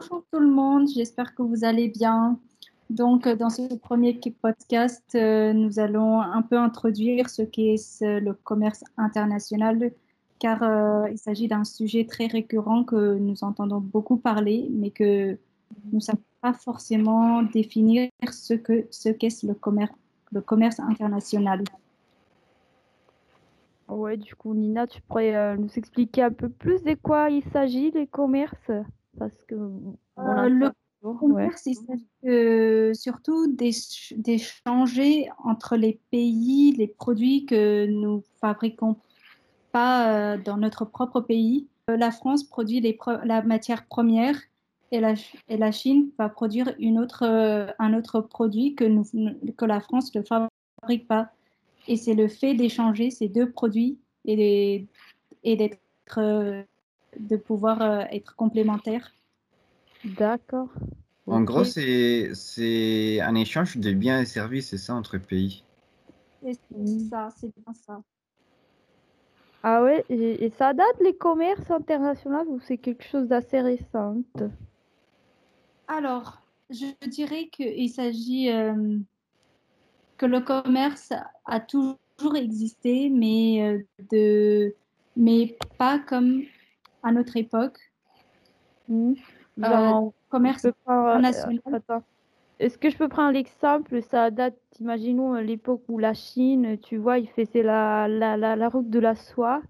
Bonjour tout le monde, j'espère que vous allez bien. Donc, euh, dans ce premier podcast, euh, nous allons un peu introduire ce qu'est le commerce international, car euh, il s'agit d'un sujet très récurrent que nous entendons beaucoup parler, mais que nous ne savons pas forcément définir ce ce qu'est le, commerce, le commerce international. Ouais, du coup, Nina, tu pourrais nous expliquer un peu plus de quoi il s'agit, les commerces? Parce que le commerce, il s'agit surtout d'échanger entre les pays les produits que nous fabriquons pas dans notre propre pays. La France produit les la matière première et la, et la Chine va produire une autre, un autre produit que, nous, que la France ne fabrique pas. Et c'est le fait d'échanger ces deux produits et d'être, de pouvoir être complémentaires. D'accord. En gros, c'est, c'est un échange de biens et services, c'est ça, entre pays. C'est ça, c'est bien ça. Ah ouais, et, et ça date les commerces internationaux ou c'est quelque chose d'assez récent? Alors, je dirais qu'il s'agit euh, que le commerce a toujours existé, mais, euh, de, mais pas comme à notre époque. Mmh. Euh, commerce prendre, international. Est-ce que je peux prendre l'exemple? Ça date, imaginons l'époque où la Chine, tu vois, il faisait la, la, la, la route de la soie.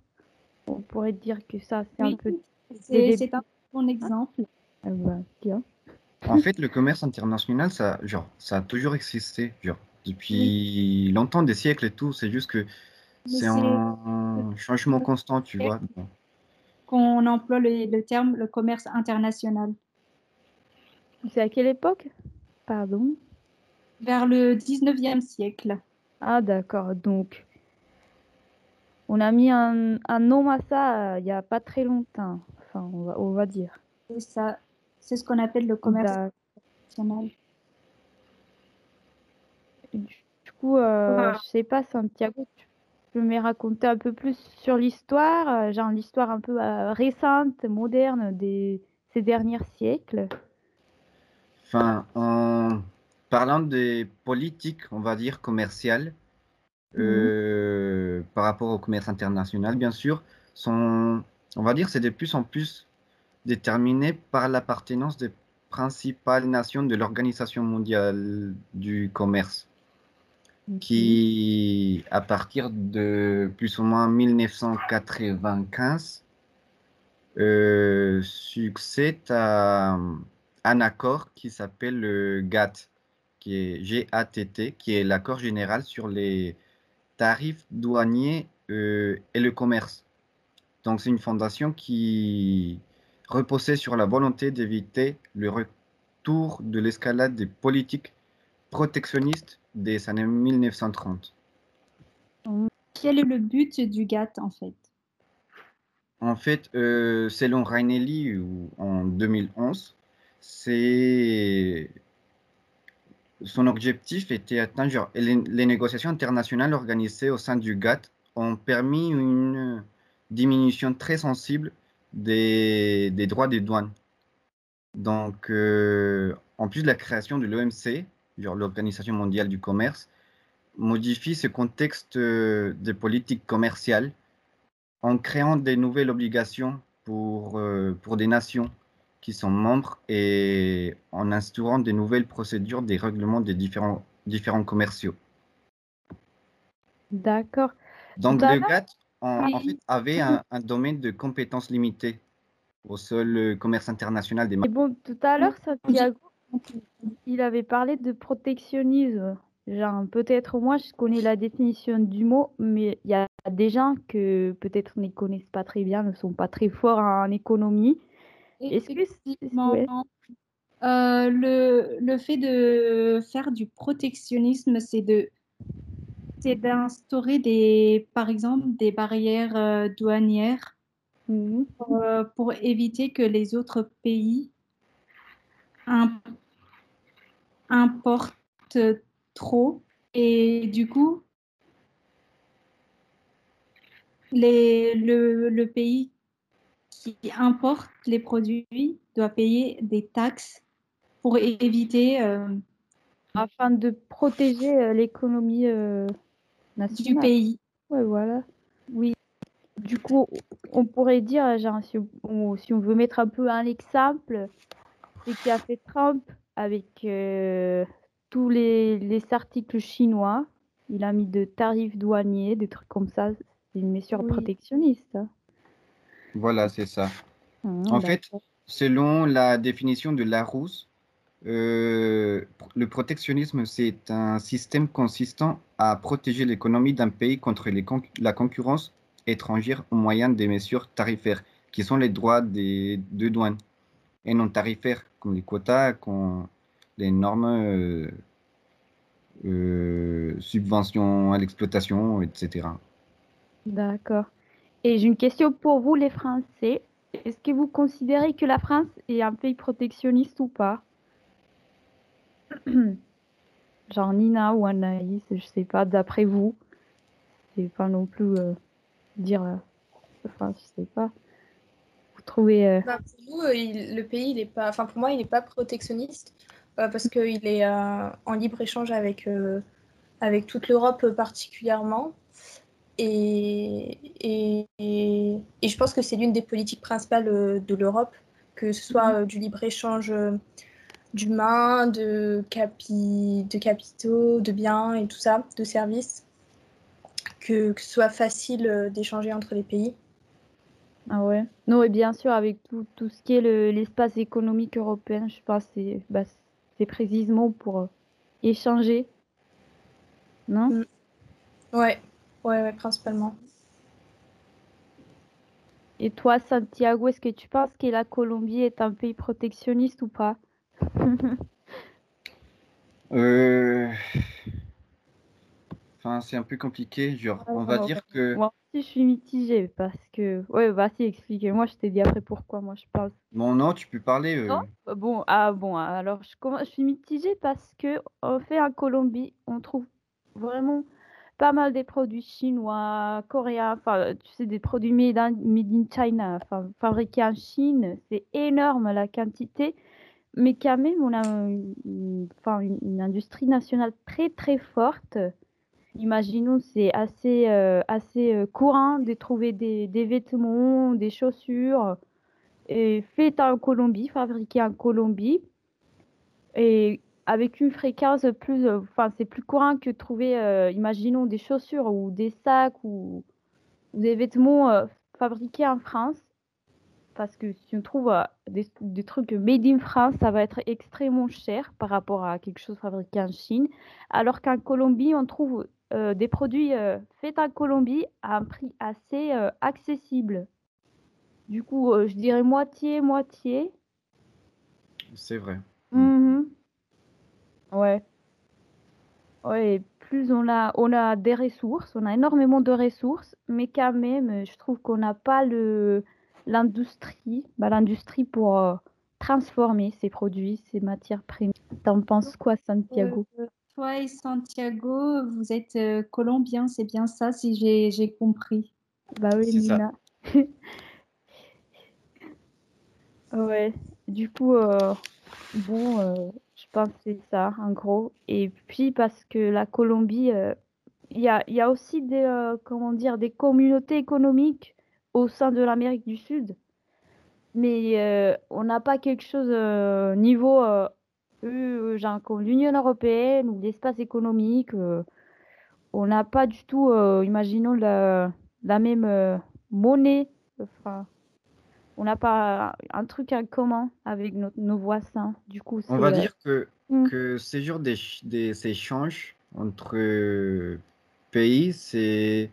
On pourrait dire que ça, c'est Oui, un peu. C'est un bon exemple. Ah bah, tiens. En fait, le commerce international, ça, genre, ça a toujours existé, genre, depuis longtemps, des siècles et tout. C'est juste que c'est en changement constant, tu vois. Qu'on emploie le, le terme le commerce international. C'est à quelle époque? Pardon? Vers le 19e siècle. Ah d'accord, donc on a mis un, un nom à ça euh, il n'y a pas très longtemps, enfin on va, on va dire. C'est ça. C'est ce qu'on appelle le commerce international. Du coup, euh, Voilà. je sais pas, Santiago, tu peux me raconter un peu plus sur l'histoire, euh, genre l'histoire un peu euh, récente, moderne des ces derniers siècles? Enfin, en parlant des politiques, on va dire, commerciales, euh, par rapport au commerce international, bien sûr, sont, on va dire, c'est de plus en plus déterminé par l'appartenance des principales nations de l'Organisation mondiale du commerce, qui, à partir de plus ou moins 1995, euh, succède à un accord qui s'appelle le GATT, qui est G-A-T-T, qui est l'accord général sur les tarifs douaniers euh, et le commerce. Donc, c'est une fondation qui reposait sur la volonté d'éviter le retour de l'escalade des politiques protectionnistes des années 1930. Quel est le but du GATT en fait? En fait, euh, selon Rainelli en 2011, c'est son objectif était atteint. Genre, les, les négociations internationales organisées au sein du GATT ont permis une diminution très sensible des, des droits des douanes. Donc, euh, en plus de la création de l'OMC, genre l'Organisation mondiale du commerce, modifie ce contexte euh, de politique commerciale en créant des nouvelles obligations pour, euh, pour des nations qui sont membres et en instaurant des nouvelles procédures des règlements des différents, différents commerciaux. D'accord. Donc le GATT en, fait, avait un, un domaine de compétences limité au seul commerce international des Et marchés. bon, tout à l'heure, Santiago, il avait parlé de protectionnisme. Genre, peut-être moi, je connais la définition du mot, mais il y a des gens que peut-être ne connaissent pas très bien, ne sont pas très forts en économie. Est-ce que ouais. euh, le, le fait de faire du protectionnisme, c'est de c'est d'instaurer des, par exemple, des barrières euh, douanières Mhm. euh, pour éviter que les autres pays im- importent trop et du coup les, le, le pays qui importe les produits doit payer des taxes pour éviter. Euh, Afin de protéger euh, l'économie nationale. Du pays. Ouais, voilà. Oui. Du coup, on pourrait dire, genre, si on, si on veut mettre un peu un exemple, c'est qui a fait Trump avec tous les, les articles chinois. Il a mis de tarifs douaniers, des trucs comme ça. C'est une mesure protectionniste. Voilà, c'est ça. Ah, en fait, selon la définition de Larousse, euh, le protectionnisme, c'est un système consistant à protéger l'économie d'un pays contre les la concurrence étrangère au moyen des mesures tarifaires, qui sont les droits des, de douane, et non tarifaires, comme les quotas, comme les normes euh, euh, subventions à l'exploitation, etc. D'accord. Et j'ai une question pour vous, les Français. Est-ce que vous considérez que la France est un pays protectionniste ou pas? Genre Nina ou Anaïs, je sais pas, d'après vous. Sais pas non plus euh, dire. Enfin, je sais pas. Euh, bah, pour nous, le pays, il est pas. Enfin, pour moi, il n'est pas protectionniste parce qu'il est en libre-échange avec, avec toute l'Europe particulièrement. Et, et, et, je pense que c'est l'une des politiques principales euh, de l'Europe, que ce soit mhm. euh, du libre-échange euh, d'humains, de, capi, de capitaux, de biens et tout ça, de services, que, que ce soit facile d'échanger entre les pays. Ah ouais. Non, et bien sûr, avec tout, tout ce qui est l'espace économique européen, je pense que c'est bah, précisément pour échanger. Non? Mm. Ouais. Ouais, principalement. Et toi, Santiago, est-ce que tu penses que la Colombie est un pays protectionniste ou pas? Euh... Enfin, c'est un peu compliqué. Genre, on va dire que. Aussi, je suis mitigée parce que. Ouais, vas-y, explique-moi. Je t'ai dit après pourquoi moi je pense. Bon, non, tu peux parler. Euh. Non bon, ah bon, alors je, je suis mitigée parce que en fait, en Colombie, on trouve vraiment pas mal des produits chinois, coréens, enfin, tu sais, des produits made in, China, enfin, fabriqués en Chine. C'est énorme la quantité, mais quand même, on a une, enfin, une, industrie nationale très, très forte. Imaginons, c'est assez, euh, assez euh, courant de trouver des, des vêtements, des chaussures faites en Colombie, fabriqués en Colombie. Et avec une fréquence plus, euh, enfin, c'est plus courant que trouver, imaginons, des chaussures ou des sacs ou, des vêtements fabriqués en France. Parce que si on trouve des, trucs made in France, ça va être extrêmement cher par rapport à quelque chose fabriqué en Chine. Alors qu'en Colombie, on trouve des produits faits en Colombie à un prix assez accessible. Du coup, je dirais moitié, moitié. C'est vrai. Mmh Ouais. Ouais, plus on a, on a des ressources, on a énormément de ressources, mais quand même, je trouve qu'on n'a pas le, l'industrie, bah, l'industrie pour euh, transformer ces produits, ces matières premières. T'en penses quoi, Santiago? Euh, Toi et Santiago, vous êtes euh, colombiens, c'est bien ça, si j'ai, compris. Bah oui, Nina. ouais, du coup, bon, je pense que c'est ça, en gros. Et puis parce que la Colombie, euh, il y, a, y, a, aussi des, euh, comment dire, des communautés économiques au sein de l'Amérique du Sud. Mais euh, on n'a pas quelque chose niveau comme l'Union européenne ou l'espace économique. on n'a pas du tout, imaginons, la, la même monnaie. Enfin, on n'a pas un truc en commun avec nos voisins. Du coup, on va dire que, mm. que ces jours des, échanges entre pays, c'est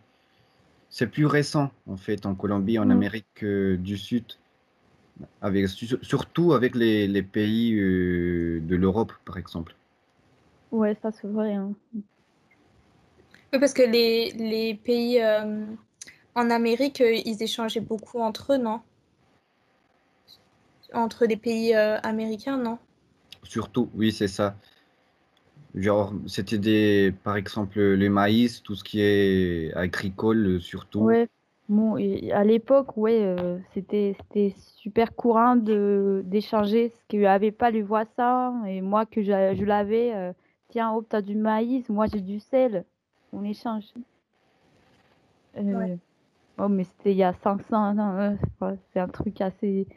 plus récent en fait en Colombie, en mm. Amérique euh, du Sud, avec, surtout avec les, pays euh, de l'Europe par exemple. Ouais, ça c'est vrai. Hein. Oui, parce que les, les pays euh, en Amérique, ils échangeaient beaucoup entre eux, non? Entre les pays euh, américains, non? Surtout, oui, c'est ça. Genre, c'était des, par exemple, le maïs, tout ce qui est agricole, surtout. Ouais. Bon, à l'époque, ouais, euh, c'était c'était super courant de d'échanger ce qu'il avait pas les voisins et moi que je, je l'avais. euh, tiens, hop, t'as du maïs, moi j'ai du sel, on échange. Euh, Ouais. Oh, mais c'était il y a 500 ans, hein, c'est un truc assez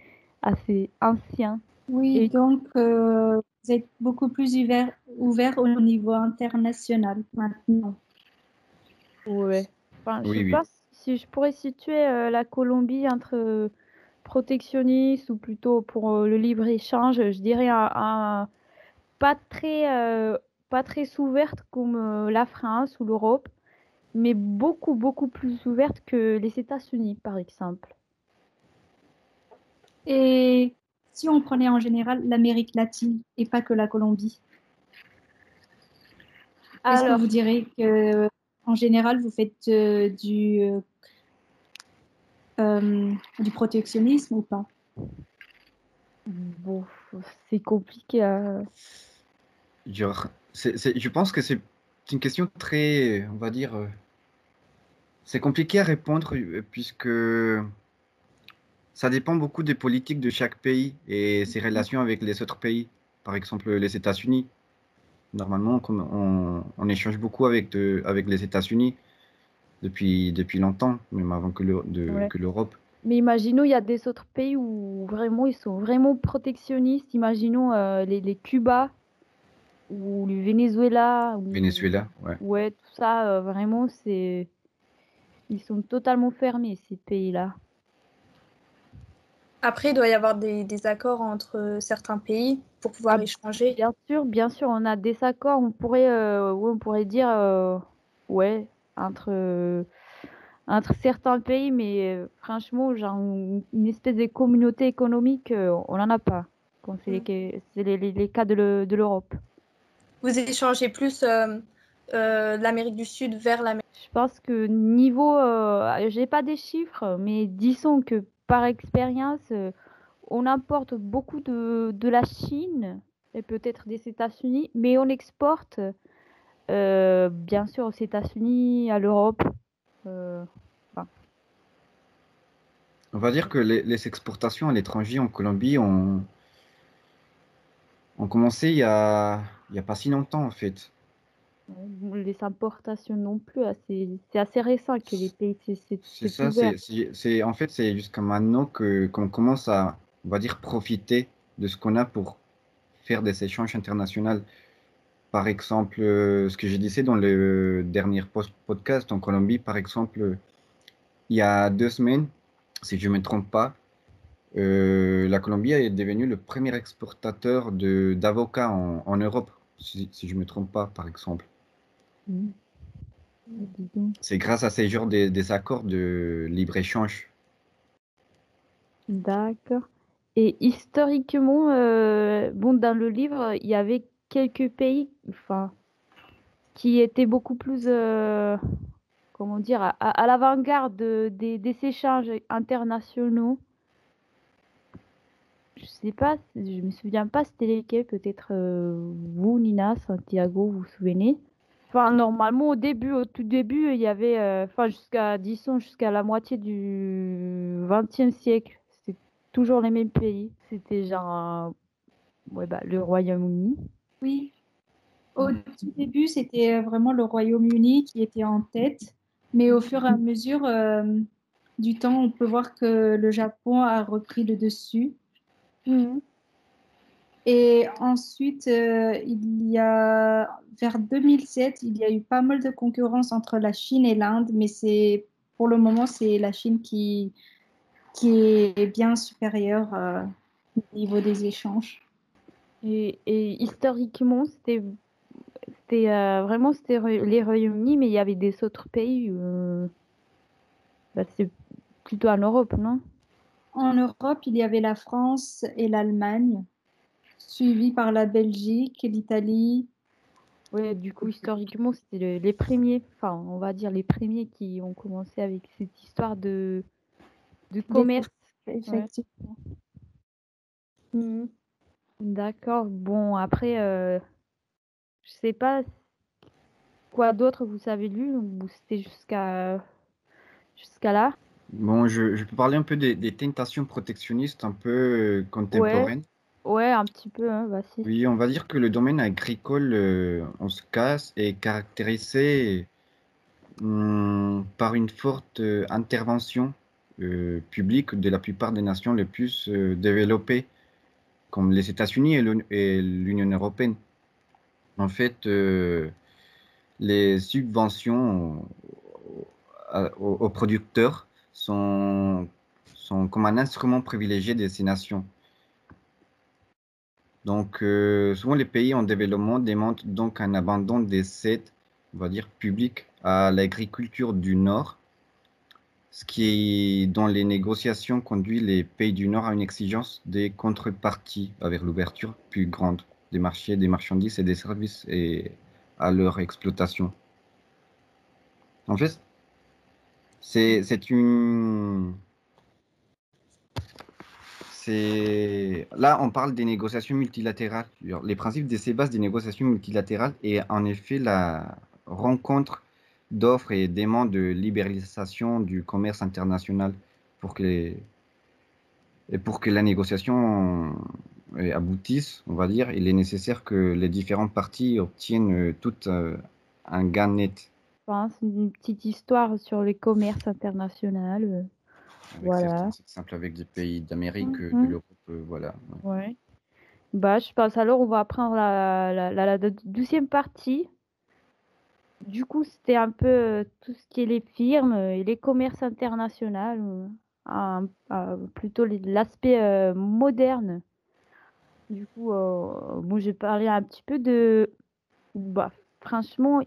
assez ancien. Oui, Et- donc euh, vous êtes beaucoup plus ouvert, ouvert au niveau international maintenant. Ouais. Enfin, je Oui, sais oui. pas si je pourrais situer euh, la Colombie entre euh, protectionniste ou plutôt pour euh, le libre-échange, je dirais un, un- pas très pas très ouverte comme la France ou l'Europe, mais beaucoup beaucoup plus ouverte que les États-Unis par exemple. Et si on prenait en général l'Amérique latine et pas que la Colombie, est-ce que vous direz que en général vous faites euh, du, euh, euh, du protectionnisme ou pas? bon, c'est compliqué à... Genre, c'est- je pense que c'est une question très, on va dire, c'est compliqué à répondre puisque ça dépend beaucoup des politiques de chaque pays et ses relations avec les autres pays. Par exemple, les États-Unis. Normalement, comme on, on échange beaucoup avec, de- avec les États-Unis depuis, depuis longtemps, même avant que l'Europe. Mais imaginons, il y a des autres pays où vraiment ils sont vraiment protectionnistes. Imaginons euh, les, les Cuba ou le Venezuela. Ou... Venezuela, ouais. Ouais, tout ça, euh, vraiment, c'est. Ils sont totalement fermés, ces pays-là. Après, il doit y avoir des, des accords entre euh, certains pays pour pouvoir Ah, échanger. Bien sûr, bien sûr, on a des accords. On pourrait, euh, on pourrait dire, euh, ouais, entre, euh, entre certains pays, mais franchement, genre, une espèce de communauté économique, on n'en a pas. Quand c'est les, Mm. les, les- cas de le- de l'Europe. Vous échangez plus euh, l'Amérique du Sud vers l'Amérique. Je pense que niveau, j'ai pas des chiffres, mais disons que par expérience, euh, on importe beaucoup de, de la Chine et peut-être des États-Unis, mais on exporte euh, bien sûr aux États-Unis, à l'Europe. euh, On va dire que les, exportations à l'étranger en Colombie ont, ont commencé il y a, il y a pas si longtemps en fait. Les importations non plus, ah, c'est assez récent que les pays c'est ça, c'est, en fait, c'est jusqu'à maintenant que, qu'on commence à, on va dire, profiter de ce qu'on a pour faire des échanges internationaux. Par exemple, euh, ce que j'ai dit dans le dernier post podcast en Colombie, par exemple, il y a deux semaines, si je ne me trompe pas, euh, la Colombie est devenue le premier exportateur d'avocats en, en Europe, si, si je ne me trompe pas, par exemple. C'est grâce à ces genres des, des accords de libre-échange. D'accord. Et historiquement, euh, bon, dans le livre, il y avait quelques pays, enfin, qui étaient beaucoup plus, euh, comment dire, à, à- l'avant-garde de- des, des échanges internationaux. Je sais pas, je me souviens pas c'était lesquels, peut-être euh, vous, Nina, Santiago, vous vous souvenez? Enfin, normalement, au début, au tout début, il y avait, euh, enfin, jusqu'à, disons, jusqu'à la moitié du XXe siècle, c'était toujours les mêmes pays. C'était genre, euh, ouais, bah, le Royaume-Uni. Oui. Au tout début, c'était euh, vraiment le Royaume-Uni qui était en tête, mais au fur et à mesure euh, du temps, on peut voir que le Japon a repris le dessus. Et ensuite, euh, il y a vers 2007, il y a eu pas mal de concurrence entre la Chine et l'Inde, mais c'est pour le moment, c'est la Chine qui, qui est bien supérieure euh, au niveau des échanges. Et, et historiquement, c'était, c'était euh, vraiment c'était les Royaumes-Unis, mais il y avait des autres pays. euh, bah, c'est plutôt en Europe, non? En Europe, il y avait la France et l'Allemagne, suivi par la Belgique et l'Italie. Ouais, du coup, historiquement, c'était le- les premiers, enfin, on va dire les premiers qui ont commencé avec cette histoire de, de commerce. Effectivement. Mhm. D'accord. Bon, après, euh, je sais pas quoi d'autre vous avez lu ou c'était jusqu'à jusqu'à là? Bon, je, peux parler un peu des, tentations protectionnistes un peu euh, contemporaines. Ouais, un petit peu, hein, Oui, on va dire que le domaine agricole, euh, on se casse, est caractérisé hum, par une forte euh, intervention publique de la plupart des nations les plus développées, comme les États-Unis et l'Union européenne. En fait, les subventions aux producteurs sont comme un instrument privilégié de ces nations. Donc, euh, souvent les pays en développement demandent donc un abandon des aides, on va dire, publiques à l'agriculture du Nord, ce qui, dans les négociations, conduit les pays du Nord à une exigence des contreparties avec l'ouverture plus grande des marchés, des marchandises et des services et à leur exploitation. En fait, c'est une. Là, on parle des négociations multilatérales. Les principes de ces bases des négociations multilatérales est en effet la rencontre d'offres et demandes de libéralisation du commerce international pour que, et pour que la négociation euh, aboutisse, on va dire, il est nécessaire que les différentes parties obtiennent tout euh, un gain net une petite histoire sur les commerces international. Euh, voilà. C'est simple avec des pays d'Amérique, euh, de mhm. l'Europe, euh, voilà. Ouais. Bah, je pense alors on va prendre la, la, la, douzième partie. Du coup, c'était un peu tout ce qui est les firmes et les commerces internationaux, plutôt l'aspect moderne. Du coup, moi j'ai parlé un petit peu de. Bah, franchement,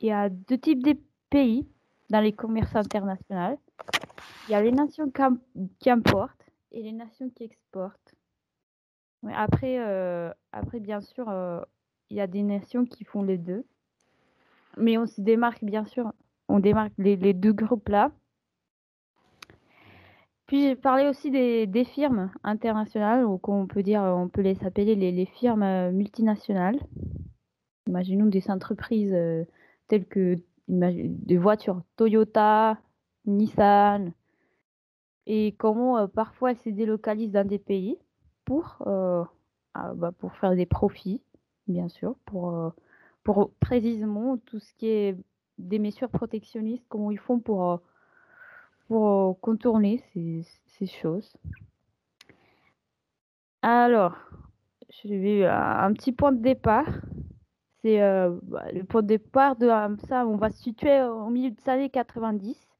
il y a deux types de pays dans les commerces internationaux. Il y a les nations qui importent et les nations qui exportent. Après, euh, après, bien sûr, euh, il y a des nations qui font les deux. Mais on se démarque, bien sûr, on démarque les, deux groupes-là. Puis j'ai parlé aussi des, firmes internationales, ou qu'on peut dire, on peut les appeler les, les firmes euh, multinationales. Imaginons des entreprises telles que des voitures Toyota, Nissan, et comment euh, parfois elles se délocalisent dans des pays pour, euh, ah, bah, pour faire des profits, bien sûr, pour, euh, pour précisément tout ce qui est des mesures protectionnistes, comment ils font pour, pour contourner ces, ces choses. Alors, je vais un petit point de départ c'est bah, le point de départ de ça. On va se situer au milieu des années 90.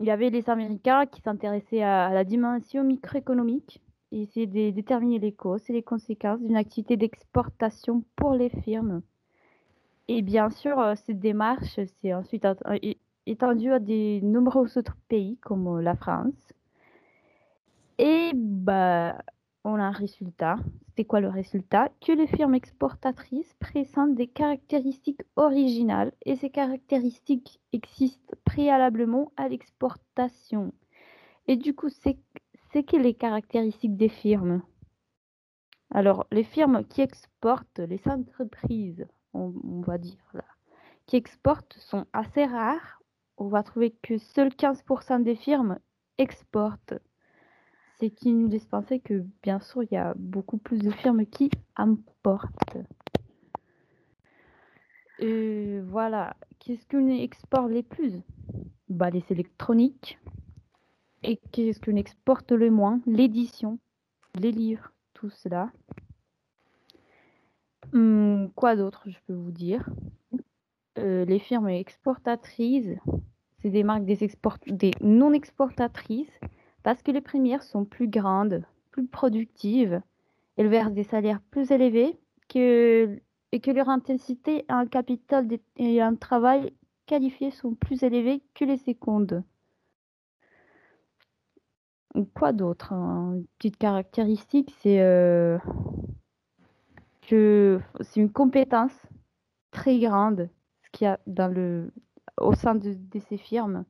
Il y avait les Américains qui s'intéressaient à, la dimension microéconomique et essayaient de déterminer les causes et les conséquences d'une activité d'exportation pour les firmes. Et bien sûr, euh, cette démarche s'est ensuite étendue à de nombreux autres pays comme euh, la France. Et bah, on a un résultat. C'était quoi le résultat? Que les firmes exportatrices présentent des caractéristiques originales et ces caractéristiques existent préalablement à l'exportation. Et du coup, c'est que les caractéristiques des firmes? Alors, les firmes qui exportent, les entreprises, on, va dire là, qui exportent sont assez rares. On va trouver que seuls 15% des firmes exportent c'est qui nous laisse penser que, bien sûr, il y a beaucoup plus de firmes qui importent. Et voilà. Qu'est-ce qu'on exporte les plus? Bah, Les électroniques. Et qu'est-ce qu'on exporte le moins? L'édition, les livres, tout cela. Hum, quoi d'autre, je peux vous dire? Euh, Les firmes exportatrices, c'est des marques des, des non exportatrices parce que les premières sont plus grandes, plus productives, elles versent des salaires plus élevés et que leur intensité un capital et un travail qualifié sont plus élevés que les secondes. Quoi d'autre hein? Une petite caractéristique, c'est euh, que c'est une compétence très grande ce qu'il y a au sein de, de ces firmes.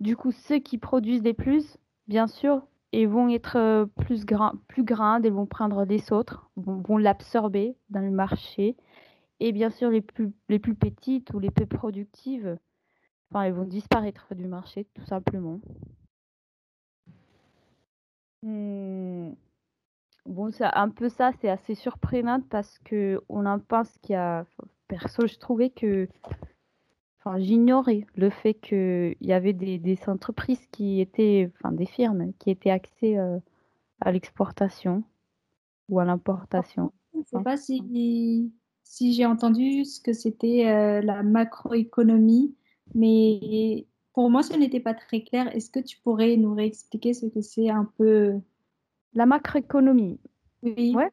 Du coup, ceux qui produisent les plus bien sûr, ils vont être euh, plus, plus grandes, elles vont prendre les autres, vont, l'absorber dans le marché. Et bien sûr, les plus, les plus petites ou les plus productives, Enfin, elles vont disparaître du marché, tout simplement. Hmm. Bon, un peu ça, c'est assez surprenant parce que on en pense qu'il y a. Perso, je trouvais que. Enfin, j'ignorais le fait qu'il y avait des, entreprises qui étaient. Enfin, des firmes qui étaient axées euh, à l'exportation ou à l'importation. Je ne sais pas si, si j'ai entendu ce que c'était euh, la macroéconomie, mais pour moi, ce n'était pas très clair. Est-ce que tu pourrais nous réexpliquer ce que c'est un peu? La macroéconomie. Oui. Ouais.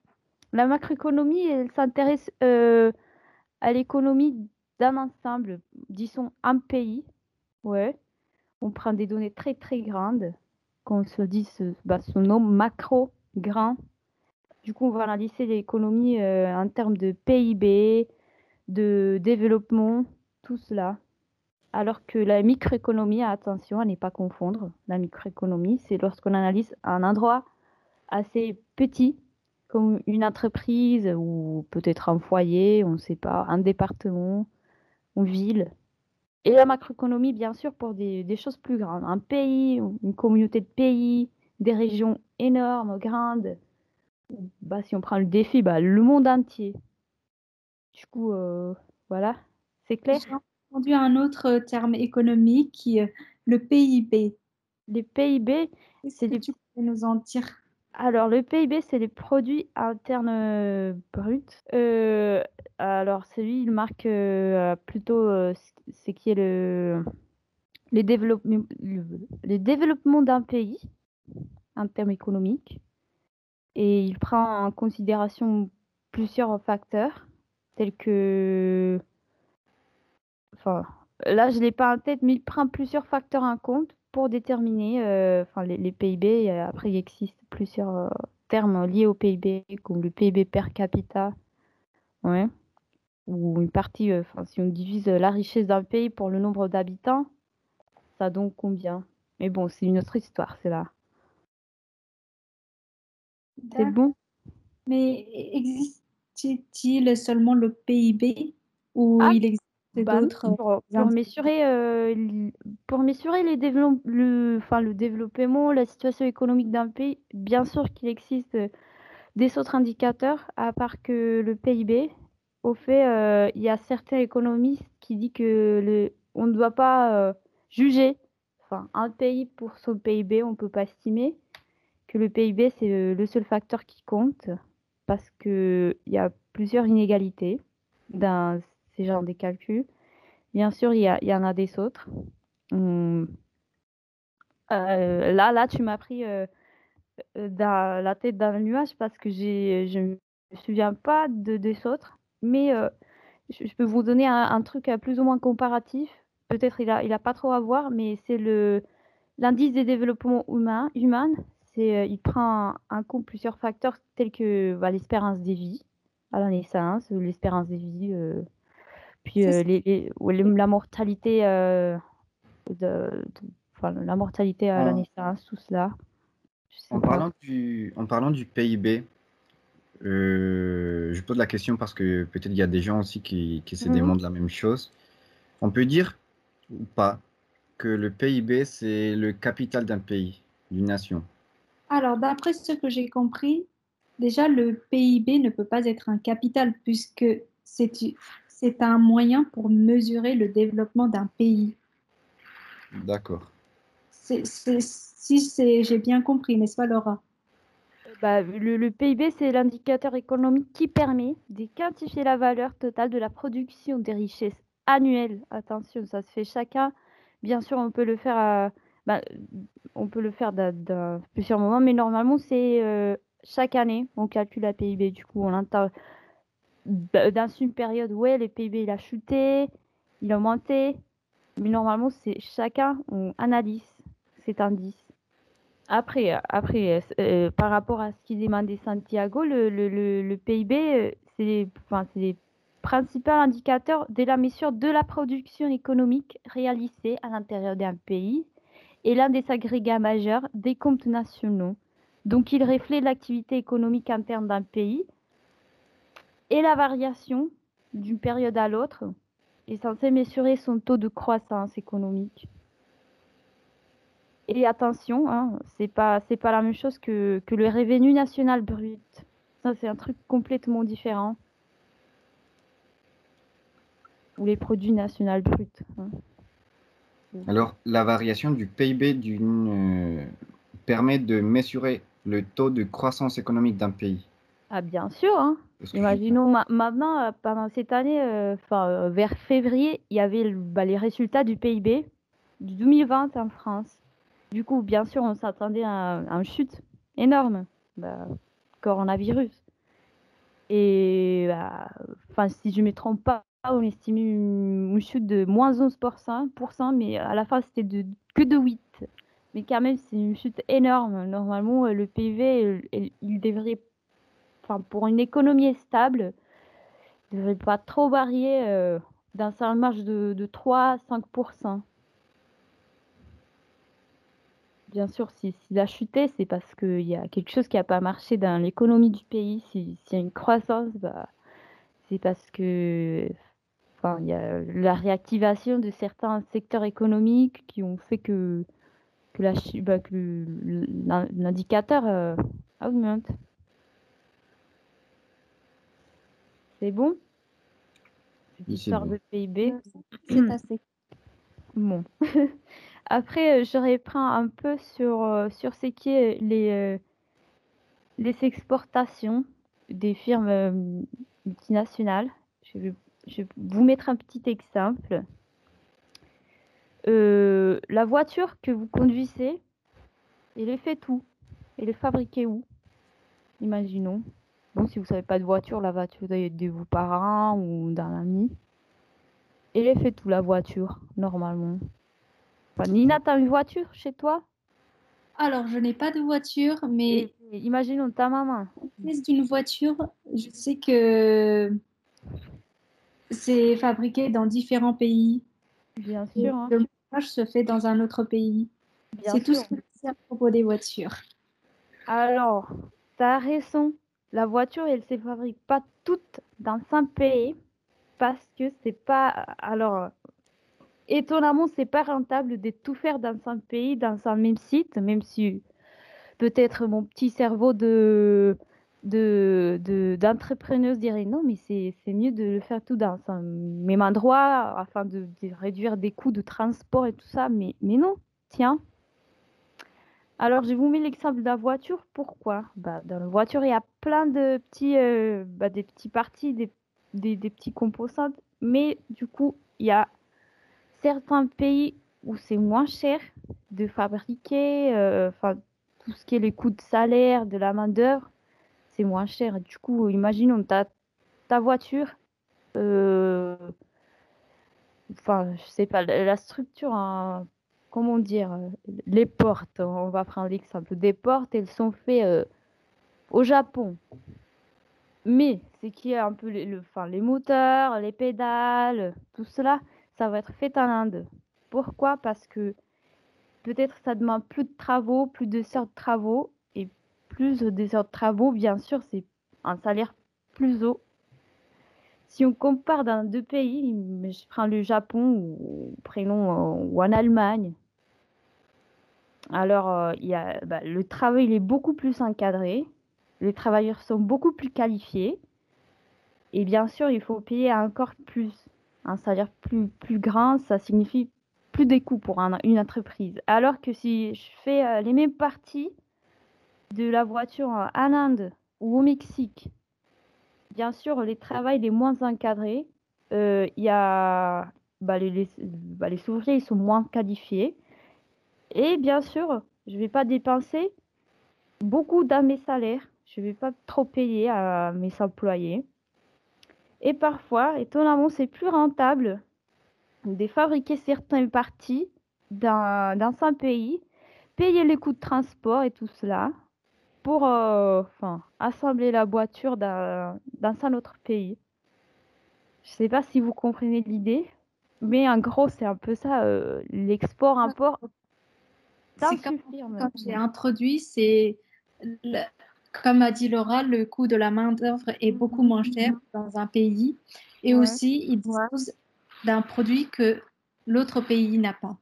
La macroéconomie, elle s'intéresse euh, à l'économie d'un ensemble, disons un pays. Ouais. On prend des données très très grandes, qu'on se dit, bah, son nom macro, grand. Du coup, on va analyser l'économie euh, en termes de PIB, de développement, tout cela. Alors que la microéconomie, attention à ne pas confondre, la microéconomie, c'est lorsqu'on analyse un endroit assez petit, comme une entreprise ou peut-être un foyer, on ne sait pas, un département, ville. Et la macroéconomie, bien sûr, pour des, des choses plus grandes. Un pays, une communauté de pays, des régions énormes, grandes. Bah, si on prend le défi, bah, le monde entier. Du coup, euh, voilà, c'est clair entendu un autre terme économique qui est le PIB. Les PIB, c'est les... Tu peux nous en dire? Alors, le PIB, c'est les produits internes euh, bruts. Euh, alors, celui, il marque euh, plutôt ce qui est le, développements d'un pays en termes économiques. Et il prend en considération plusieurs facteurs, tels que enfin, là, je ne l'ai pas en tête, mais il prend plusieurs facteurs en compte pour déterminer euh, enfin, les, PIB. Après, il existe plusieurs euh, termes liés au PIB, comme le PIB per capita. Ouais. Ou une partie, euh, enfin, si on divise la richesse d'un pays pour le nombre d'habitants, ça donne combien? Mais bon, c'est une autre histoire, c'est là. C'est bon? Mais existe-t-il seulement le PIB ou ah, il existe bah pour, mesurer, euh, pour mesurer les le, enfin, le développement, la situation économique d'un pays, bien sûr qu'il existe euh, des autres indicateurs, à part que le PIB. Au fait, euh, il y a certains économistes qui disent que le, on ne doit pas juger enfin, un pays pour son PIB, on ne peut pas estimer que le PIB, c'est le seul facteur qui compte, parce qu'il y a plusieurs inégalités dans ces genres de calculs. Bien sûr, il y, en a des autres. Hum. Euh, là, là, tu m'as pris euh, euh, la tête dans le nuage parce que je ne me souviens pas de, des autres. Mais je, peux vous donner un, truc plus ou moins comparatif. Peut-être il n'a pas trop à voir, mais c'est l'indice des développements humains. Humain, c'est il prend en compte plusieurs facteurs tels que bah, l'espérance de vie à la naissance, l'espérance de vie puis euh, les, la mortalité, euh, de, la mortalité à la naissance, tout cela. En parlant, du, en parlant du PIB, euh, je pose la question parce que peut-être il y a des gens aussi qui, qui se mhm. demandent la même chose. On peut dire ou pas que le PIB, c'est le capital d'un pays, d'une nation? Alors, d'après ce que j'ai compris, déjà, le PIB ne peut pas être un capital puisque c'est c'est un moyen pour mesurer le développement d'un pays. D'accord. Si j'ai bien compris, n'est-ce pas Laura? Bah, le, PIB, c'est l'indicateur économique qui permet de quantifier la valeur totale de la production des richesses annuelles. Attention, ça se fait chacun. Bien sûr, on peut le faire à, bah, on peut le faire dans plusieurs moments, mais normalement, c'est euh, chaque année, on calcule la PIB. Du coup, on bah, dans une période, ouais, le PIB il a chuté, il a augmenté, mais normalement, c'est chacun analyse cet indice. Après, après euh, par rapport à ce qu'il demandait Santiago, le, le, le, PIB, euh, c'est enfin, le principal indicateur de la mesure de la production économique réalisée à l'intérieur d'un pays et l'un des agrégats majeurs des comptes nationaux. Donc, il reflète l'activité économique interne d'un pays et la variation d'une période à l'autre est censé mesurer son taux de croissance économique. Et attention, hein, c'est pas pas la même chose que, que le revenu national brut. Ça c'est un truc complètement différent. Ou les produits nationaux bruts. Hein. Alors, la variation du PIB d'une euh, permet de mesurer le taux de croissance économique d'un pays. Ah bien sûr. Hein. Imaginons maintenant, euh, pendant cette année, euh, enfin vers février, il y avait bah, les résultats du PIB du 2020 en France. Du coup, bien sûr, on s'attendait à, une chute énorme, bah, coronavirus. Et bah, si je ne me trompe pas, on estimait une, chute de moins 11%, mais à la fin, c'était de, que de 8. Mais quand même, c'est une chute énorme. Normalement, le PIB, il, devrait, enfin, pour une économie stable, ne devrait pas trop varier euh, d'un marge de, de 3 à 5% bien sûr, si, s'il a chuté, c'est parce qu'il y a quelque chose qui n'a pas marché dans l'économie du pays. S'il y a une croissance, bah, c'est parce que enfin, y a la réactivation de certains secteurs économiques qui ont fait que, bah, l'indicateur euh, augmente. C'est bon? Cette histoire de PIB C'est assez. Bon. Après, euh, je reprends un peu sur, euh, sur ce qui est les, euh, les exportations des firmes multinationales. Je vais, je vais vous mettre un petit exemple. la voiture que vous conduisez, elle est faite où? Elle est fabriquée où? Imaginons. Bon, si vous ne savez pas de voiture, la voiture de vos parents ou d'un ami. Elle est faite où la voiture, normalement? Nina, tu as une voiture chez toi? Alors, je n'ai pas de voiture, mais. imaginons ta maman. d'une voiture, je sais que c'est fabriqué dans différents pays. Bien sûr. Hein. Le montage se fait dans un autre pays. C'est tout ce que je sais à propos des voitures. Alors, tu as raison. La voiture, elle se fabrique pas toute dans un pays parce que c'est pas. Alors, étonnamment, c'est pas rentable de tout faire dans un pays, dans un même site, même si peut-être mon petit cerveau de d'entrepreneuse dirait non, mais c'est mieux de le faire tout dans un même endroit afin de, réduire des coûts de transport et tout ça. Mais, mais non, tiens. Alors, je vous mets l'exemple de la voiture. Pourquoi? Bah, Dans la voiture, il y a plein de petits, euh, bah, des petits parties, des, des, petits composants. Mais du coup, il y a certains pays où c'est moins cher de fabriquer, euh, enfin, tout ce qui est les coûts de salaire, de la main-d'œuvre, c'est moins cher. Du coup, imaginons ta, ta voiture, euh, enfin, je sais pas, la structure, hein, comment dire, euh, les portes, on va prendre l'exemple des portes, elles sont faites au Japon. Mais ce qui est un peu le, les moteurs, les pédales, tout cela, ça va être fait en Inde. Pourquoi? Parce que peut-être ça demande plus de travaux, plus de heures de travaux, et plus des heures de travaux, bien sûr, c'est un salaire plus haut. Si on compare dans deux pays, je prends le Japon ou, prenons, ou en Allemagne, alors euh, bah, le travail il est beaucoup plus encadré, les travailleurs sont beaucoup plus qualifiés, et bien sûr, il faut payer encore plus un salaire plus, plus grand, ça signifie plus des coûts pour une entreprise. Alors que si je fais euh, les mêmes parties de la voiture en Inde ou au Mexique, bien sûr, les travails les moins encadrés, euh, y a bah, les, bah, les ouvriers ils sont moins qualifiés. Et bien sûr, je ne vais pas dépenser beaucoup dans mes salaires. Je ne vais pas trop payer à mes employés. Et parfois, étonnamment, c'est plus rentable de fabriquer certaines parties dans, un pays, payer les coûts de transport et tout cela pour euh, assembler la voiture dans, dans un autre pays. Je ne sais pas si vous comprenez l'idée, mais en gros, c'est un peu ça, euh, l'export-import. C'est comme j'ai introduit, c'est comme a dit Laura, le coût de la main-d'œuvre est beaucoup moins cher dans un pays. Et aussi, il dispose d'un produit que l'autre pays n'a pas.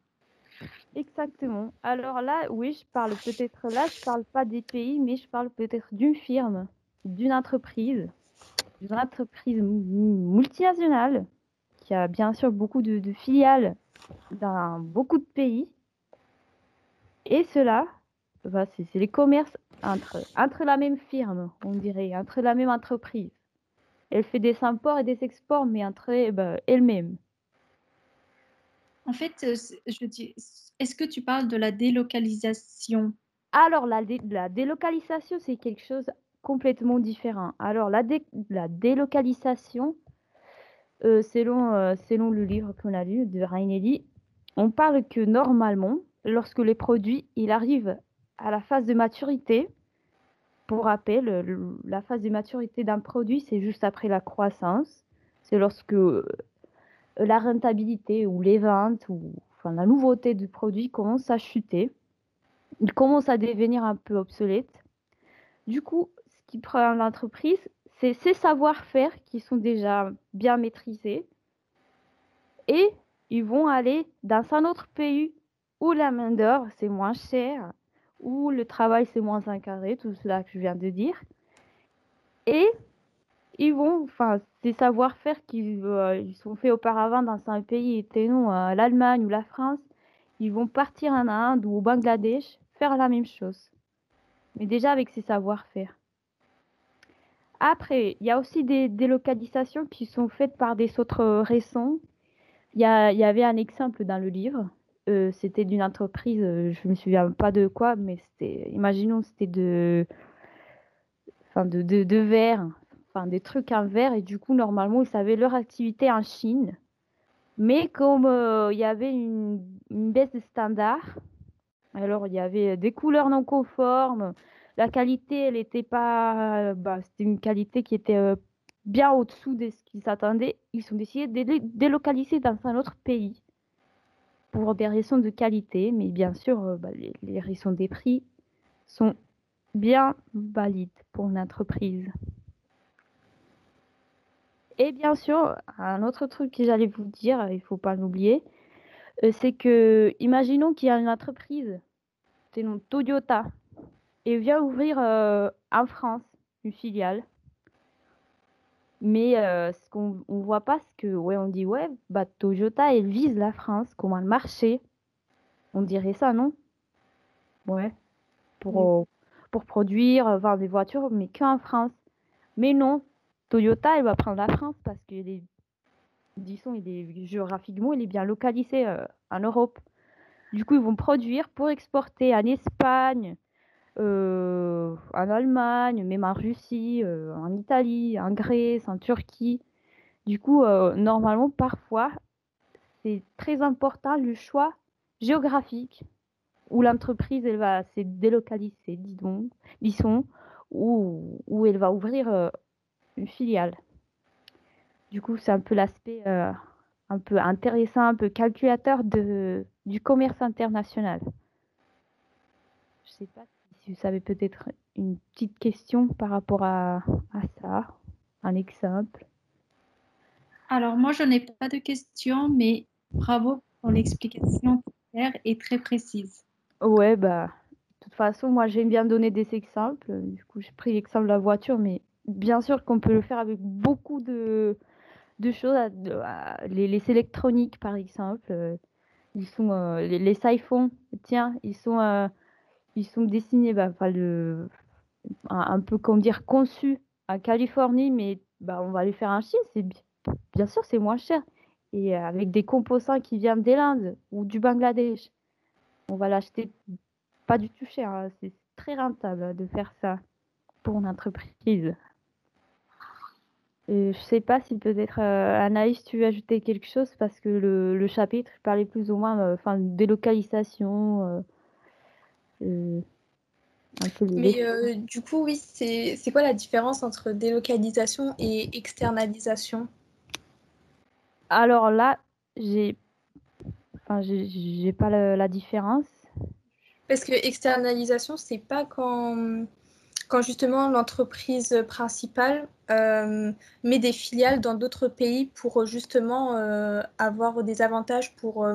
Exactement. Alors là, oui, je parle peut-être là, je parle pas des pays, mais je parle peut-être d'une firme, d'une entreprise, d'une entreprise multinationale qui a bien sûr beaucoup de, de filiales dans beaucoup de pays. Et cela, bah, c'est les commerces entre, entre la même firme, on dirait, entre la même entreprise. Elle fait des imports et des exports, mais entre bah, elle-même. En fait, euh, je dis, est-ce que tu parles de la délocalisation? Alors, la, la délocalisation, c'est quelque chose complètement différent. Alors, la, la délocalisation, euh, selon, euh, selon le livre qu'on a lu de Rainelli, on parle que normalement, lorsque les produits ils arrivent à la phase de maturité, pour rappel, la phase de maturité d'un produit, c'est juste après la croissance. C'est lorsque euh, la rentabilité ou les ventes ou enfin, la nouveauté du produit commence à chuter. Il commence à devenir un peu obsolète. Du coup, ce qui prend l'entreprise, c'est ses savoir-faire qui sont déjà bien maîtrisés et ils vont aller dans un autre pays où la main-d'œuvre c'est moins cher, où le travail c'est moins encadré, tout cela que je viens de dire. Et ils vont, enfin, ces savoir-faire qui euh, sont faits auparavant dans un pays, non euh, l'Allemagne ou la France, ils vont partir en Inde ou au Bangladesh faire la même chose. Mais déjà avec ces savoir-faire. Après, il y a aussi des délocalisations qui sont faites par des autres récents. Il y avait un exemple dans le livre. Euh, c'était d'une entreprise, je ne me souviens pas de quoi, mais c'était, imaginons, c'était de, enfin de, de, verre, enfin des trucs en verre et du coup normalement ils savaient leur activité en Chine. Mais comme euh, il y avait une, baisse de standard, alors il y avait des couleurs non conformes, la qualité elle n'était pas, bah, c'était une qualité qui était euh, bien au-dessous de ce qu'ils s'attendaient. Ils ont décidé de délocaliser dans un autre pays pour des raisons de qualité, mais bien sûr euh, bah, les, raisons des prix sont bien valides pour une entreprise. Et bien sûr, un autre truc que j'allais vous dire, il faut pas l'oublier, euh, c'est que, imaginons qu'il y a une entreprise, c'est Toyota, et vient ouvrir euh, en France une filiale. Mais euh, ce qu'on ne voit pas, c'est que, ouais, on dit, ouais, bah, Toyota, elle vise la France comme un marché? On dirait ça, non? Ouais. Pour, pour produire, vendre des voitures, mais qu'en France. Mais non, Toyota, elle va prendre la France parce qu'il est, disons, il est géographiquement, il est bien localisé euh, en Europe. Du coup, ils vont produire pour exporter en Espagne, euh, en Allemagne, même en Russie, euh, en Italie, en Grèce, en Turquie. Du coup, normalement, parfois, c'est très important le choix géographique où l'entreprise elle va se délocaliser, disons, disons où, elle va ouvrir une filiale. Du coup, c'est un peu l'aspect euh, un peu intéressant, un peu calculateur de, du commerce international. Je sais pas si vous avez peut-être une petite question par rapport à, à ça, un exemple. Alors moi, je n'ai pas de questions, mais bravo pour l'explication claire et très précise. Ouais, bah, de toute façon, moi, j'aime bien donner des exemples. Du coup, j'ai pris l'exemple de la voiture, mais bien sûr qu'on peut le faire avec beaucoup de, de choses. les, les, électroniques, par exemple, euh, ils sont, euh, les, les tiens, ils sont, euh, ils sont dessinés, bah, le, un, peu, comme dire, conçus en Californie, mais bah, on va les faire en Chine. C'est bien sûr, c'est moins cher. Et avec des composants qui viennent des l'Inde ou du Bangladesh, on va l'acheter pas du tout cher. Hein. C'est très rentable de faire ça pour une entreprise. Je je sais pas si peut-être euh, Anaïs, tu veux ajouter quelque chose parce que le, chapitre parlait plus ou moins euh, enfin, délocalisation. Euh, Mais du coup, oui, c'est quoi la différence entre délocalisation et externalisation? Alors là, j'ai enfin, j'ai pas la, la différence. Parce que externalisation, c'est pas quand quand justement l'entreprise principale met des filiales dans d'autres pays pour justement avoir des avantages pour,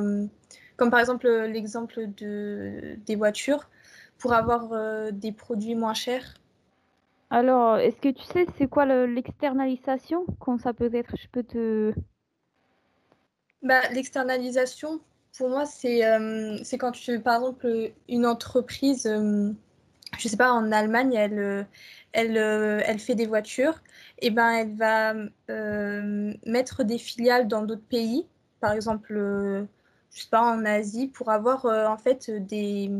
comme par exemple l'exemple de, des voitures, pour avoir des produits moins chers alors, est-ce que tu sais c'est quoi l'externalisation? Quand ça peut être? Je peux te bah, l'externalisation, pour moi, c'est euh, quand tu, par exemple, une entreprise, euh, je sais pas, en Allemagne, elle, euh, elle, elle fait des voitures, et ben elle va mettre des filiales dans d'autres pays, par exemple, je sais pas, en Asie, pour avoir en fait des.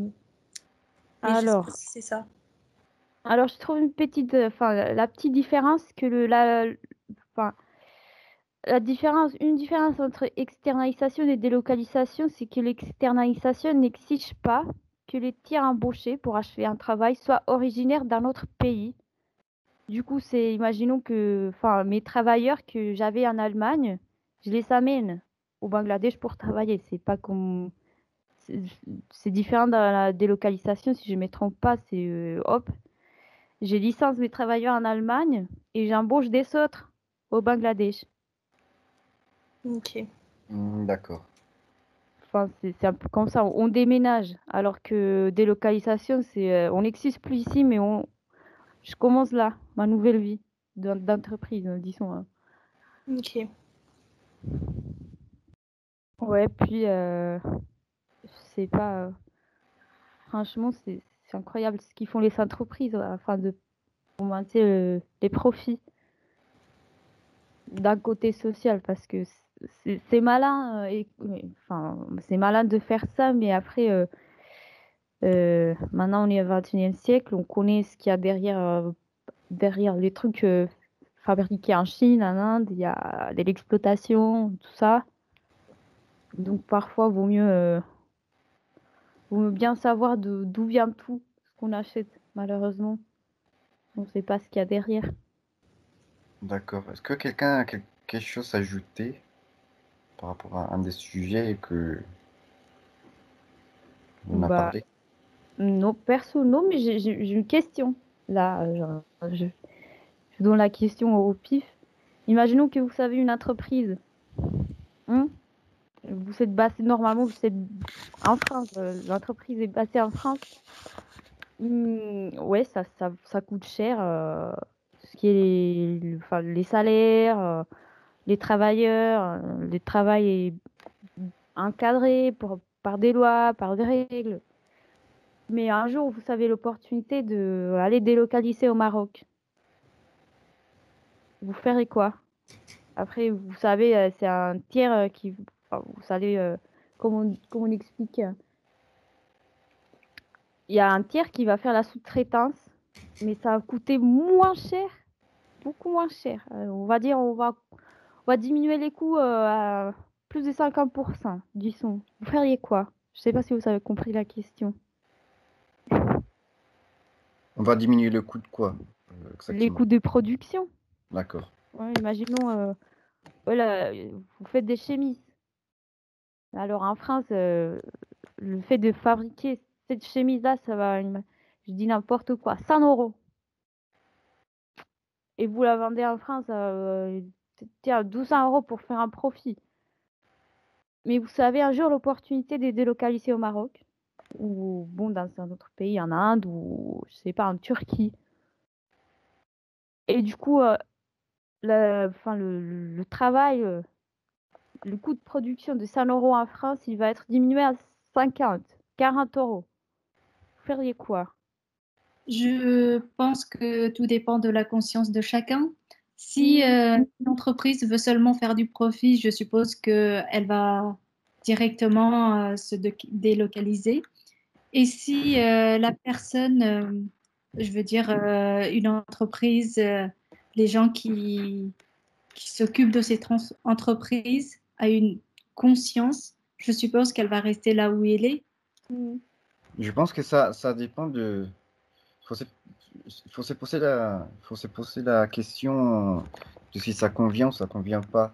Alors. c'est ça. Alors, je trouve une petite, enfin, la petite différence que le, la, enfin, la différence, une différence entre externalisation et délocalisation, c'est que l'externalisation n'exige pas que les tiers embauchés pour achever un travail soient originaires d'un autre pays. Du coup, c'est, imaginons que, enfin, mes travailleurs que j'avais en Allemagne, je les amène au Bangladesh pour travailler. C'est pas comme, c'est différent dans la délocalisation. Si je ne me trompe pas, c'est euh, hop, j'ai licence mes travailleurs en Allemagne et j'embauche des autres au Bangladesh. Ok. Hmm, d'accord. Enfin, c'est un peu comme ça. On déménage, alors que délocalisation, c'est euh, on n'existe plus ici, mais on, je commence là ma nouvelle vie d'entreprise, disons. Hein. Ok. Ouais, puis euh, pas. Euh, franchement, c'est incroyable ce qu'ils font les entreprises afin de augmenter les profits d'un côté social, parce que c'est malin, euh, et, enfin, c'est malin de faire ça, mais après, euh, maintenant on est au XXIe siècle, on connaît ce qu'il y a derrière, derrière les trucs fabriqués en Chine, en Inde, il y a de l'exploitation, tout ça. Donc parfois, vaut mieux, vaut mieux bien savoir d'où vient tout ce qu'on achète, malheureusement. On ne sait pas ce qu'il y a derrière. D'accord. Est-ce que quelqu'un a quelque chose à ajouter par rapport à un des sujets que on a Bah, parlé? non, perso, non, mais j'ai une question. Là, je, je donne la question au pif. Imaginons que vous avez une entreprise. Vous êtes basé, normalement, vous êtes en France. Euh, l'entreprise est basée en France. Hmm, ouais, ça, ça, ça coûte cher. Euh, ce qui est les, enfin, les salaires, euh, les travailleurs, le travail est encadré par des lois, par des règles. Mais un jour, vous avez l'opportunité d'aller délocaliser au Maroc. Vous ferez quoi? Après, vous savez, c'est un tiers euh, vous savez, comment, comment on explique Il y a un tiers qui va faire la sous-traitance, mais ça va coûter moins cher, beaucoup moins cher. on va dire, on va va diminuer les coûts euh, à plus de 50%, disons. Vous feriez quoi? Je ne sais pas si vous avez compris la question. On va diminuer le coût de quoi euh, Les coûts de production. D'accord. imaginons, euh, voilà, vous faites des chemises. Alors en France, le fait de fabriquer cette chemise-là, ça va, je dis n'importe quoi, 100 euros. Et vous la vendez en France à tiens, 1200 euros pour faire un profit. Mais vous savez un jour l'opportunité de délocaliser au Maroc, ou bon, dans un autre pays, en Inde, ou je sais pas, en Turquie. Et du coup, euh, le, travail, euh, le coût de production de 100 euros en France, il va être diminué à 50, 40 euros. Vous feriez quoi? Je pense que tout dépend de la conscience de chacun. Si euh, une entreprise veut seulement faire du profit, je suppose qu'elle va directement euh, se délocaliser. Et si euh, la personne, je veux dire une entreprise, les gens qui, qui s'occupent de cette entreprise a une conscience, je suppose qu'elle va rester là où elle est. Je pense que ça, ça dépend de il faut se poser la, faut se poser la question de si ça convient ou ça convient pas.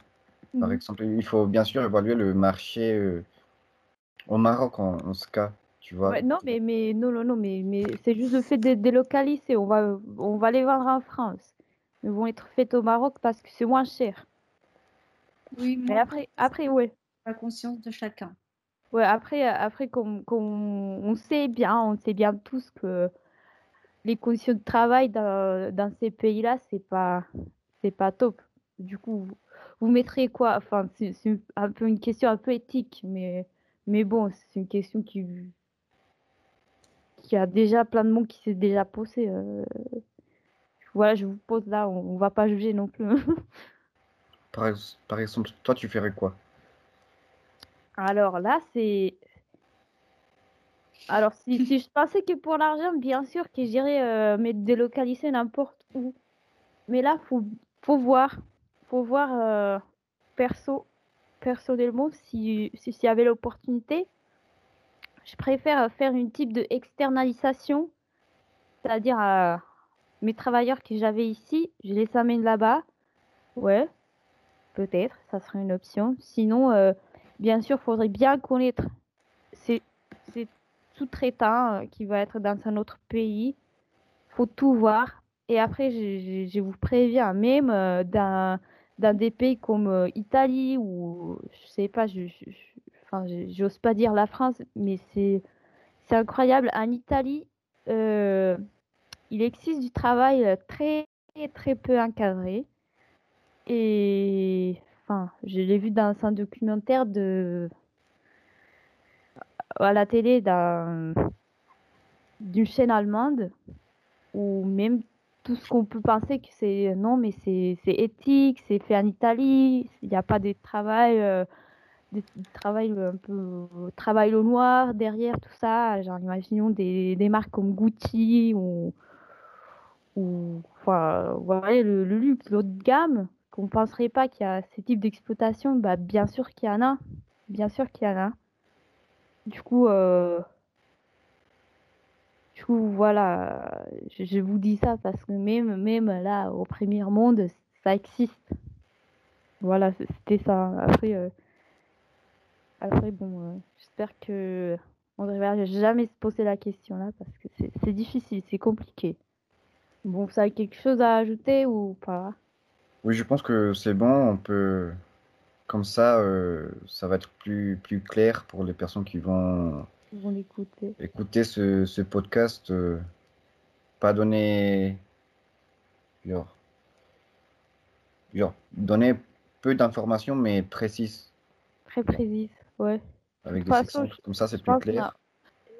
Par mhm. exemple, il faut bien sûr évaluer le marché euh, au Maroc en, ce cas. Tu vois non, mais, mais non, non, non, mais, mais c'est juste le fait de délocaliser. On va, on va les vendre en France. Ils vont être faits au Maroc parce que c'est moins cher. Oui, mais après, après, ouais. La conscience de chacun. Ouais, après, après qu'on on sait bien, on sait bien tous que les conditions de travail dans, dans ces pays-là, c'est pas, c'est pas top. Du coup, vous, vous mettrez quoi? Enfin, c'est un peu une question un peu éthique, mais, mais bon, c'est une question qui, qui a déjà plein de monde qui s'est déjà posé. Euh. Voilà, je vous pose là, on, va pas juger non plus. par, par exemple, toi, tu ferais quoi? Alors là, c'est alors, si, si je pensais que pour l'argent, bien sûr que j'irais euh, me délocaliser n'importe où. Mais là, faut, faut voir. Faut voir euh, perso, personnellement si s'il y avait l'opportunité. Je préfère faire une type de c'est-à-dire à mes travailleurs que j'avais ici, je les amène là-bas. Ouais, peut-être, ça serait une option. Sinon, euh, bien sûr, il faudrait bien connaître. C'est sous-traitant euh, qui va être dans un autre pays. faut tout voir. Et après, je, vous préviens, même euh, dans, des pays comme Italie ou je sais pas, je, enfin, j'ose pas dire la France, mais c'est c'est incroyable. En Italie, il existe du travail très très peu encadré. Et enfin, je l'ai vu dans un documentaire de à la télé d'une chaîne allemande ou même tout ce qu'on peut penser que c'est non mais c'est éthique c'est fait en Italie il n'y a pas de travail euh, travail un peu travail au noir derrière tout ça. Genre imaginons des, des marques comme Gucci ou ou enfin le, le luxe l'autre gamme qu'on penserait pas qu'il y a ce type d'exploitation bah bien sûr qu'il y en a bien sûr qu'il y en a du coup, euh, du coup, voilà, je, vous dis ça parce que même, même là, au premier monde, ça existe. Voilà, c'était ça. Après, euh, après bon, euh, j'espère que on ne jamais se poser la question là parce que c'est difficile, c'est compliqué. Bon, ça a quelque chose à ajouter ou pas? Oui, je pense que c'est bon, on peut comme ça, euh, ça va être plus, plus clair pour les personnes qui vont, écouter. écouter ce, ce podcast. Euh, pas donner. Genre, donner peu d'informations, mais précises. Très précises, ouais. Avec des exemples, comme ça, c'est plus clair.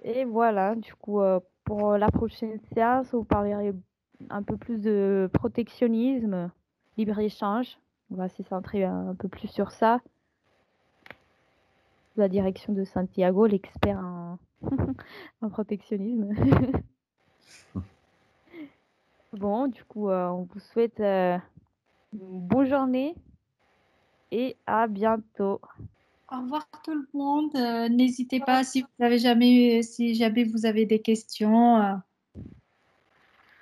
Et voilà, du coup, euh, pour la prochaine séance, vous parlerez un peu plus de protectionnisme, libre-échange. On va s'y centrer un peu plus sur ça. La direction de Santiago, l'expert en, protectionnisme. bon, du coup, euh, on vous souhaite euh, une bonne journée et à bientôt. Au revoir tout le monde. Euh, n'hésitez pas si jamais, si jamais vous avez des questions,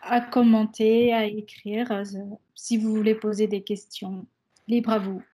à commenter, à écrire, si vous voulez poser des questions. Libre à vous.